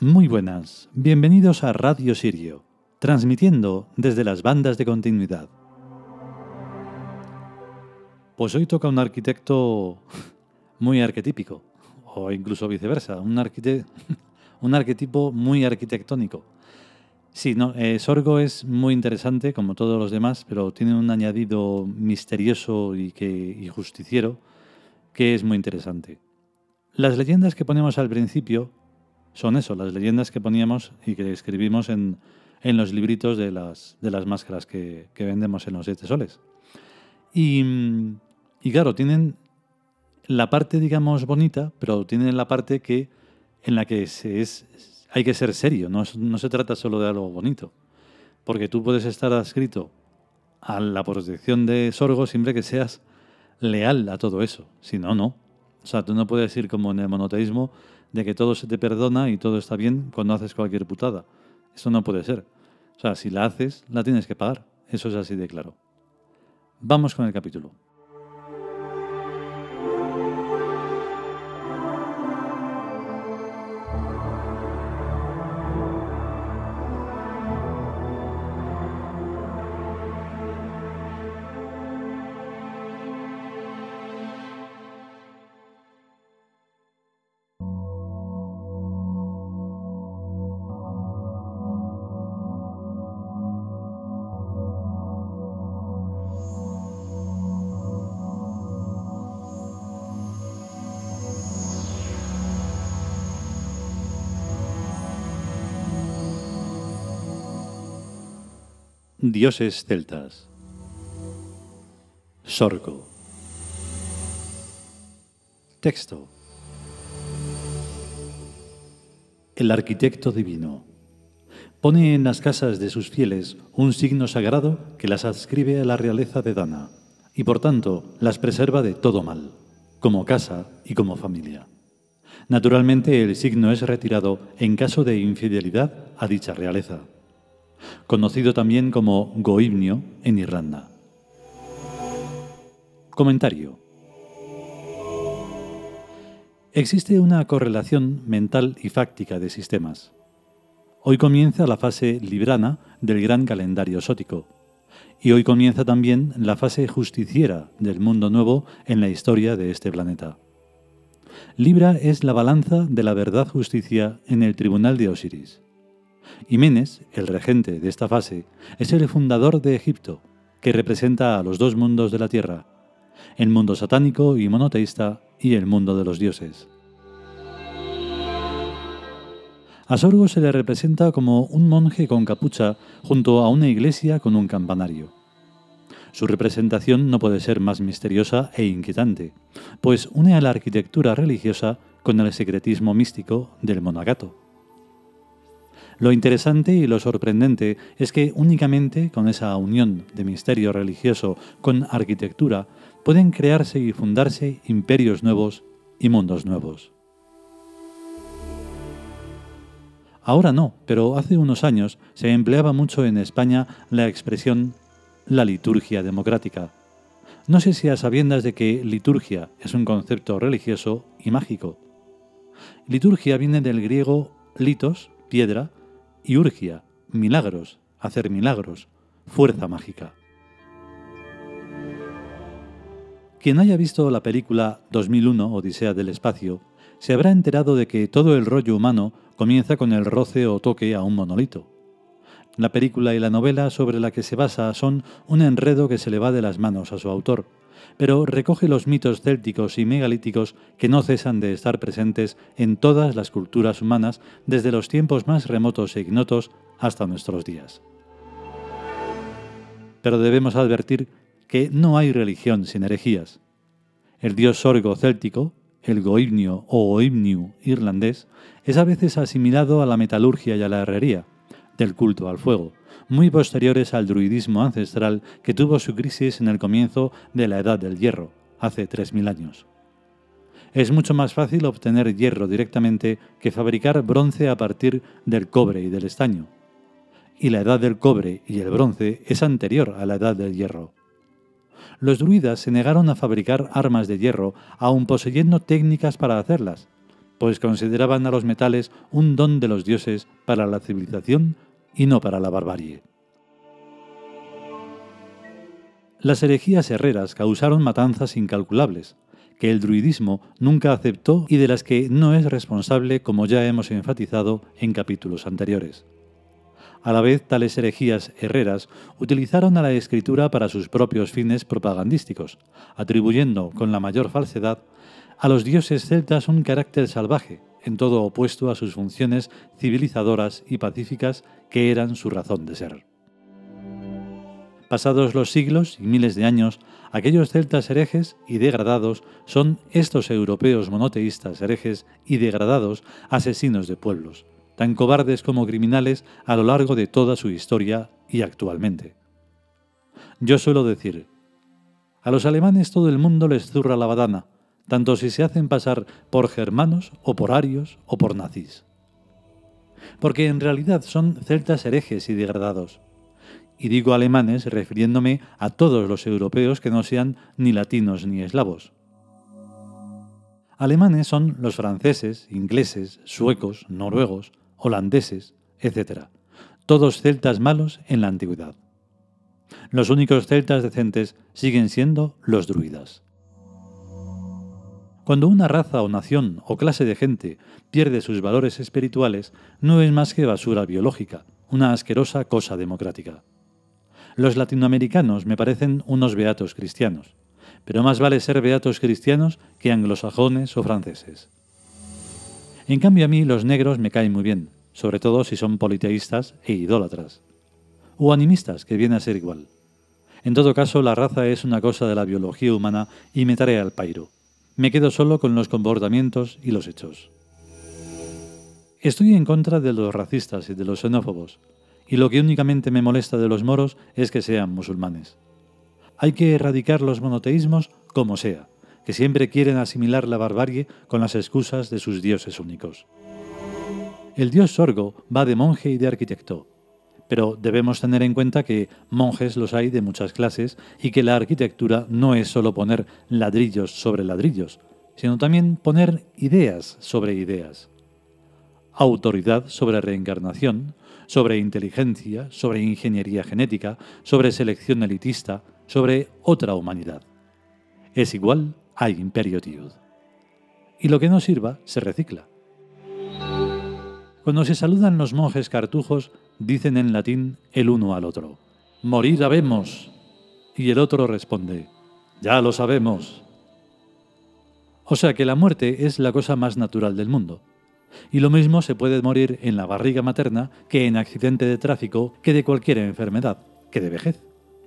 Muy buenas, bienvenidos a Radio Sirio, transmitiendo desde las bandas de continuidad. Pues hoy toca un arquitecto muy arquetípico, o incluso viceversa, un, un arquetipo muy arquitectónico. Sí, no, eh, Sorgo es muy interesante, como todos los demás, pero tiene un añadido misterioso y, que, y justiciero que es muy interesante. Las leyendas que ponemos al principio son eso, las leyendas que poníamos y que escribimos en, los libritos de las, de las máscaras que, vendemos en los siete soles. Y, claro, tienen la parte, digamos, bonita, pero tienen la parte que, en la que se es, hay que ser serio, no, no se trata solo de algo bonito. Porque tú puedes estar adscrito a la protección de Sorgo siempre que seas leal a todo eso. Si no, no. O sea, tú no puedes ir como en el monoteísmo de que todo se te perdona y todo está bien cuando haces cualquier putada. Eso no puede ser. O sea, si la haces, la tienes que pagar. Eso es así de claro. Vamos con el capítulo. Dioses celtas. Sorgo. Texto. El arquitecto divino pone en las casas de sus fieles un signo sagrado que las adscribe a la realeza de Dana y por tanto las preserva de todo mal, como casa y como familia. Naturalmente el signo es retirado en caso de infidelidad a dicha realeza conocido también como Goibnio en Irlanda. Comentario. Existe una correlación mental y fáctica de sistemas. Hoy comienza la fase librana del gran calendario sótico, y hoy comienza también la fase justiciera del mundo nuevo en la historia de este planeta. Libra es la balanza de la verdad justicia en el tribunal de Osiris. Jiménez, el regente de esta fase, es el fundador de Egipto, que representa a los dos mundos de la tierra, el mundo satánico y monoteísta y el mundo de los dioses. A Sorgo se le representa como un monje con capucha junto a una iglesia con un campanario. Su representación no puede ser más misteriosa e inquietante, pues une a la arquitectura religiosa con el secretismo místico del monagato. Lo interesante y lo sorprendente es que únicamente con esa unión de misterio religioso con arquitectura pueden crearse y fundarse imperios nuevos y mundos nuevos. Ahora no, pero hace unos años se empleaba mucho en España la expresión la liturgia democrática. No sé si a sabiendas de que liturgia es un concepto religioso y mágico. Liturgia viene del griego litos, piedra, y urgia, milagros, hacer milagros, fuerza mágica. Quien haya visto la película 2001 Odisea del Espacio se habrá enterado de que todo el rollo humano comienza con el roce o toque a un monolito. La película y la novela sobre la que se basa son un enredo que se le va de las manos a su autor, pero recoge los mitos célticos y megalíticos que no cesan de estar presentes en todas las culturas humanas desde los tiempos más remotos e ignotos hasta nuestros días. Pero debemos advertir que no hay religión sin herejías. El dios sorgo céltico, el goibnio o oibniu irlandés, es a veces asimilado a la metalurgia y a la herrería, del culto al fuego, muy posteriores al druidismo ancestral que tuvo su crisis en el comienzo de la Edad del Hierro, hace 3.000 años. Es mucho más fácil obtener hierro directamente que fabricar bronce a partir del cobre y del estaño. Y la edad del cobre y el bronce es anterior a la edad del hierro. Los druidas se negaron a fabricar armas de hierro, aun poseyendo técnicas para hacerlas, pues consideraban a los metales un don de los dioses para la civilización y no para la barbarie. Las herejías herreras causaron matanzas incalculables, que el druidismo nunca aceptó y de las que no es responsable como ya hemos enfatizado en capítulos anteriores. A la vez, tales herejías herreras utilizaron a la escritura para sus propios fines propagandísticos, atribuyendo con la mayor falsedad a los dioses celtas un carácter salvaje, en todo opuesto a sus funciones civilizadoras y pacíficas que eran su razón de ser. Pasados los siglos y miles de años, aquellos celtas herejes y degradados son estos europeos monoteístas herejes y degradados asesinos de pueblos, tan cobardes como criminales a lo largo de toda su historia y actualmente. Yo suelo decir, a los alemanes todo el mundo les zurra la badana, tanto si se hacen pasar por germanos o por arios o por nazis. Porque en realidad son celtas herejes y degradados. Y digo alemanes refiriéndome a todos los europeos que no sean ni latinos ni eslavos. Alemanes son los franceses, ingleses, suecos, noruegos, holandeses, etc. Todos celtas malos en la antigüedad. Los únicos celtas decentes siguen siendo los druidas. Cuando una raza o nación o clase de gente pierde sus valores espirituales, no es más que basura biológica, una asquerosa cosa democrática. Los latinoamericanos me parecen unos beatos cristianos, pero más vale ser beatos cristianos que anglosajones o franceses. En cambio a mí los negros me caen muy bien, sobre todo si son politeístas e idólatras. O animistas, que viene a ser igual. En todo caso, la raza es una cosa de la biología humana y me tarea al pairo me quedo solo con los comportamientos y los hechos. Estoy en contra de los racistas y de los xenófobos, y lo que únicamente me molesta de los moros es que sean musulmanes. Hay que erradicar los monoteísmos como sea, que siempre quieren asimilar la barbarie con las excusas de sus dioses únicos. El dios Sorgo va de monje y de arquitecto, pero debemos tener en cuenta que monjes los hay de muchas clases y que la arquitectura no es solo poner ladrillos sobre ladrillos, sino también poner ideas sobre ideas. Autoridad sobre reencarnación, sobre inteligencia, sobre ingeniería genética, sobre selección elitista, sobre otra humanidad. Es igual a imperiotiud. Y lo que no sirva se recicla. Cuando se saludan los monjes cartujos, dicen en latín el uno al otro, morir habemos. Y el otro responde, ya lo sabemos. O sea que la muerte es la cosa más natural del mundo. Y lo mismo se puede morir en la barriga materna que en accidente de tráfico, que de cualquier enfermedad, que de vejez.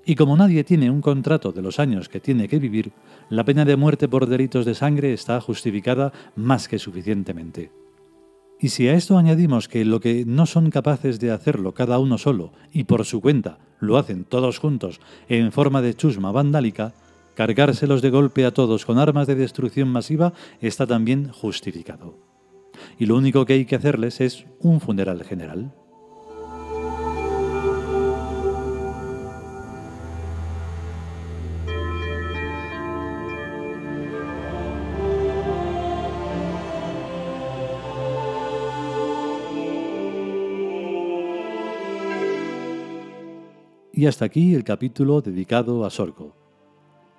Y como nadie tiene un contrato de los años que tiene que vivir, la pena de muerte por delitos de sangre está justificada más que suficientemente. Y si a esto añadimos que lo que no son capaces de hacerlo cada uno solo y por su cuenta lo hacen todos juntos en forma de chusma vandálica, cargárselos de golpe a todos con armas de destrucción masiva está también justificado. Y lo único que hay que hacerles es un funeral general. Y hasta aquí el capítulo dedicado a Sorgo,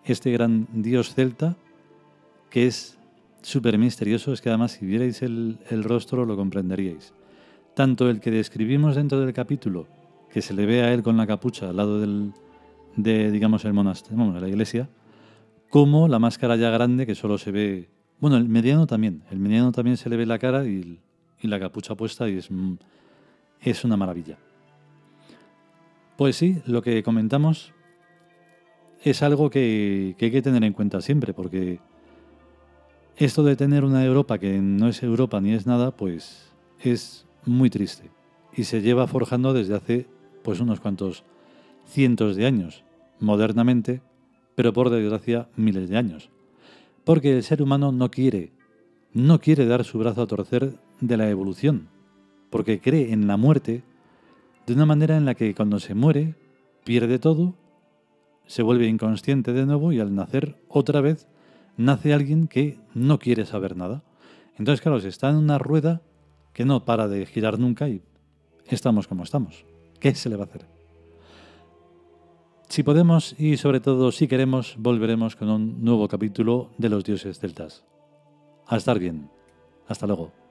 este gran dios celta que es súper misterioso, es que además si vierais el, rostro lo comprenderíais. Tanto el que describimos dentro del capítulo, que se le ve a él con la capucha al lado del, de, digamos, el monasterio, de la iglesia, como la máscara ya grande que solo se ve, bueno, el mediano también, el mediano también se le ve la cara y, y la capucha puesta y es, es una maravilla. Pues sí, lo que comentamos es algo que, hay que tener en cuenta siempre, porque esto de tener una Europa que no es Europa ni es nada, pues es muy triste. Y se lleva forjando desde hace pues unos cuantos cientos de años, modernamente, pero por desgracia miles de años. Porque el ser humano no quiere, no quiere dar su brazo a torcer de la evolución, porque cree en la muerte de una manera en la que cuando se muere pierde todo, se vuelve inconsciente de nuevo y al nacer otra vez nace alguien que no quiere saber nada. Entonces, claro, se está en una rueda que no para de girar nunca y estamos como estamos. ¿Qué se le va a hacer? Si podemos y sobre todo si queremos, volveremos con un nuevo capítulo de los dioses celtas. A estar bien. Hasta luego.